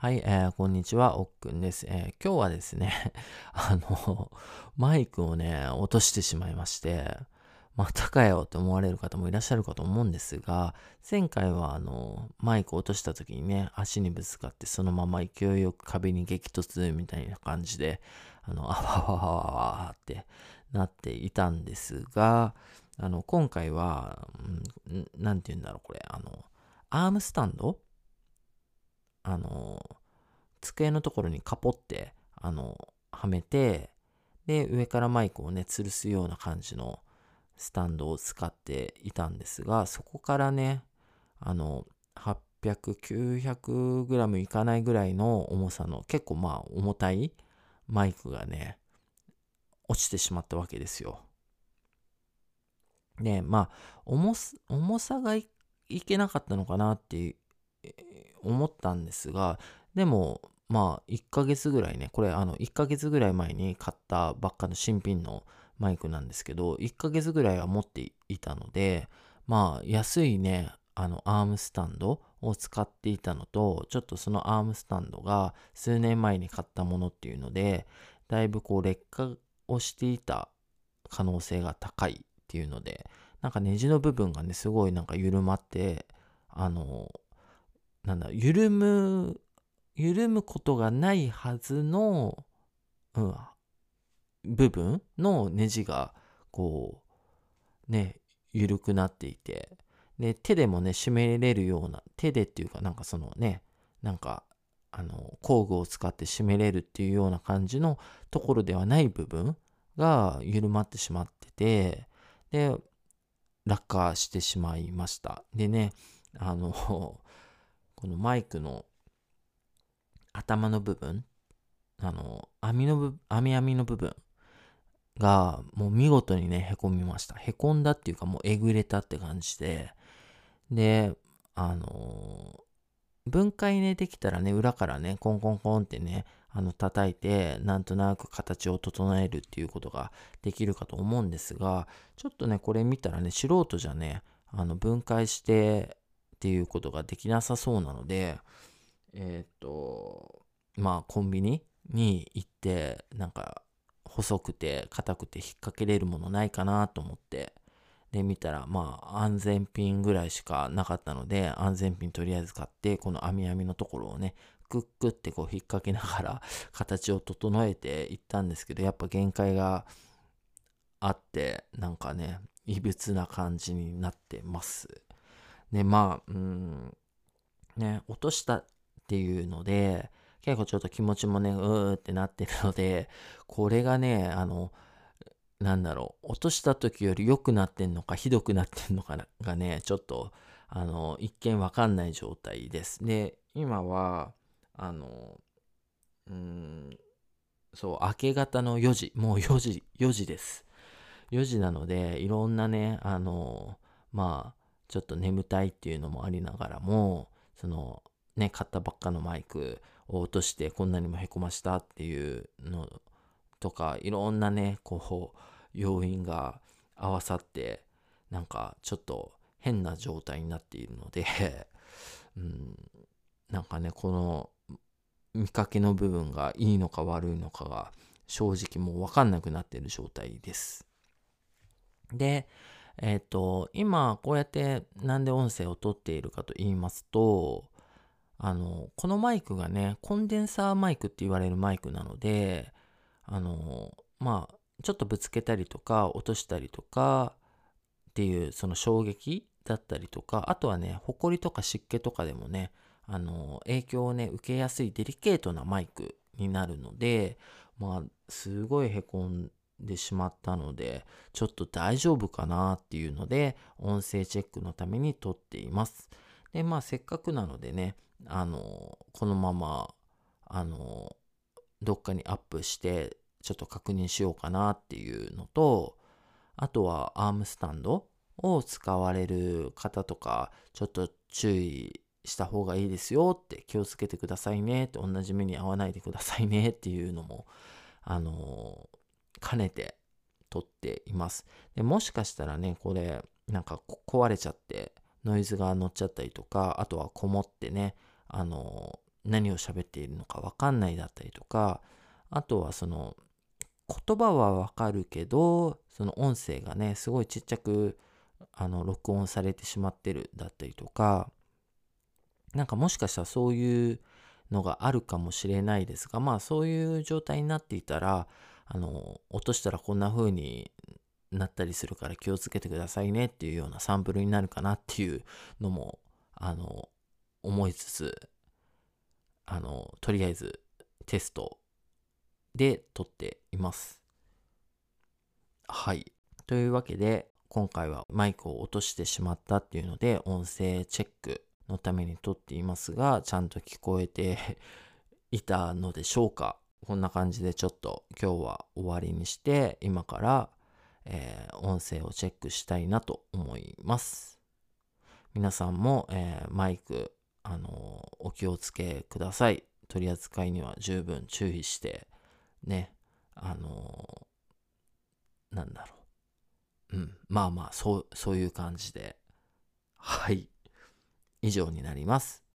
はい、えー、こんにちは、おっくんです。えー、今日はですね、あの、マイクをね、落としてしまいまして、またかよって思われる方もいらっしゃるかと思うんですが、前回はあの、マイク落とした時にね、足にぶつかってそのまま勢いよく壁に激突みたいな感じで、あの、あわわわわわってなっていたんですが、あの、今回は、うん、なんて言うんだろう、これ、あの、アームスタンドあの、机のところにカポって、あの、はめて、で、上からマイクをね、吊るすような感じのスタンドを使っていたんですが、そこからね、あの、800、900グラムいかないぐらいの重さの結構まあ重たいマイクがね、落ちてしまったわけですよ。で、まあ、重重さがいけなかったのかなって思ったんですが、でも、まあ、1ヶ月ぐらいね、これ、あの、1ヶ月ぐらい前に買ったばっかの新品のマイクなんですけど、1ヶ月ぐらいは持っていたので、まあ、安いね、あの、アームスタンドを使っていたのと、ちょっとそのアームスタンドが数年前に買ったものっていうので、だいぶこう劣化をしていた可能性が高いっていうので、なんかネジの部分がね、すごいなんか緩まって、あの、なんだ、緩む、緩むことがないはずの、うん、部分のネジが、こう、ね、緩くなっていて、で、手でもね、締めれるような、手でっていうか、なんかそのね、なんか、あの、工具を使って締めれるっていうような感じのところではない部分が緩まってしまってて、で、落下してしまいました。でね、あの、このマイクの頭の部分、あの、網の部、網網の部分がもう見事にね、へこみました。へこんだっていうかもうえぐれたって感じで、で、あの分解ね、できたらね、裏からね、コンコンコンってね、あの、叩いて、なんとなく形を整えるっていうことができるかと思うんですが、ちょっとね、これ見たらね、素人じゃね、あの、分解してっていうことができなさそうなので、えっ、と、まあコンビニに行って、なんか細くて硬くて引っ掛けれるものないかなと思って、で見たら、まあ安全ピンぐらいしかなかったので、安全ピンとりあえず買って、この網網のところをね、クックってこう引っ掛けながら 形を整えていったんですけど、やっぱ限界があって、なんかね、異物な感じになってます。で、まあ、うん、ね、落としたっていうので、結構ちょっと気持ちもね、うーってなってるので、これがね、あの、なんだろう、落とした時より良くなってんのか、ひどくなってんのかがね、ちょっと、あの、一見わかんない状態です。で、今は、あの、うん、そう、明け方の4時、もう4時、4時です。4時なので、いろんなね、あの、まあ、ちょっと眠たいっていうのもありながらも、その、ね、買ったばっかのマイクを落としてこんなにもへこましたっていうのとか、いろんなね、こう、要因が合わさって、なんかちょっと変な状態になっているので うん、なんかね、この見かけの部分がいいのか悪いのかが正直もうわかんなくなってる状態です。で、えっ、ー、と、今こうやってなんで音声を撮っているかと言いますと、あの、このマイクがね、コンデンサーマイクって言われるマイクなので、あの、まあ、ちょっとぶつけたりとか落としたりとかっていうその衝撃だったりとか、あとはね、ホコリとか湿気とかでもね、あの、影響をね、受けやすいデリケートなマイクになるので、まあ、すごいへこんでしまったので、ちょっと大丈夫かなっていうので、音声チェックのために撮っています。で、まあせっかくなのでね、あの、このまま、あの、どっかにアップして、ちょっと確認しようかなっていうのと、あとはアームスタンドを使われる方とか、ちょっと注意した方がいいですよって気をつけてくださいねって同じ目に遭わないでくださいねっていうのも、あの兼ねて撮っています。でもしかしたらね、これ、なんか壊れちゃって、ノイズが乗っちゃったりとか、あとはこもってね、あの、何を喋っているのかわかんないだったりとか、あとはその言葉はわかるけど、その音声がね、すごいちっちゃくあの録音されてしまってるだったりとか、なんかもしかしたらそういうのがあるかもしれないですが、まあそういう状態になっていたら、あの、落としたらこんな風になったりするから気をつけてくださいねっていうようなサンプルになるかなっていうのも、あの、思いつつ、あの、とりあえずテストで撮っています。はい。というわけで、今回はマイクを落としてしまったっていうので、音声チェックのために撮っていますが、ちゃんと聞こえていたのでしょうかこんな感じでちょっと今日は終わりにして、今から、えー、音声をチェックしたいなと思います。皆さんも、えー、マイク、あのー、お気をつけください。取り扱いには十分注意して、ね、あのなんだろう。うん、まあまあ、そう、そういう感じで。はい。以上になります。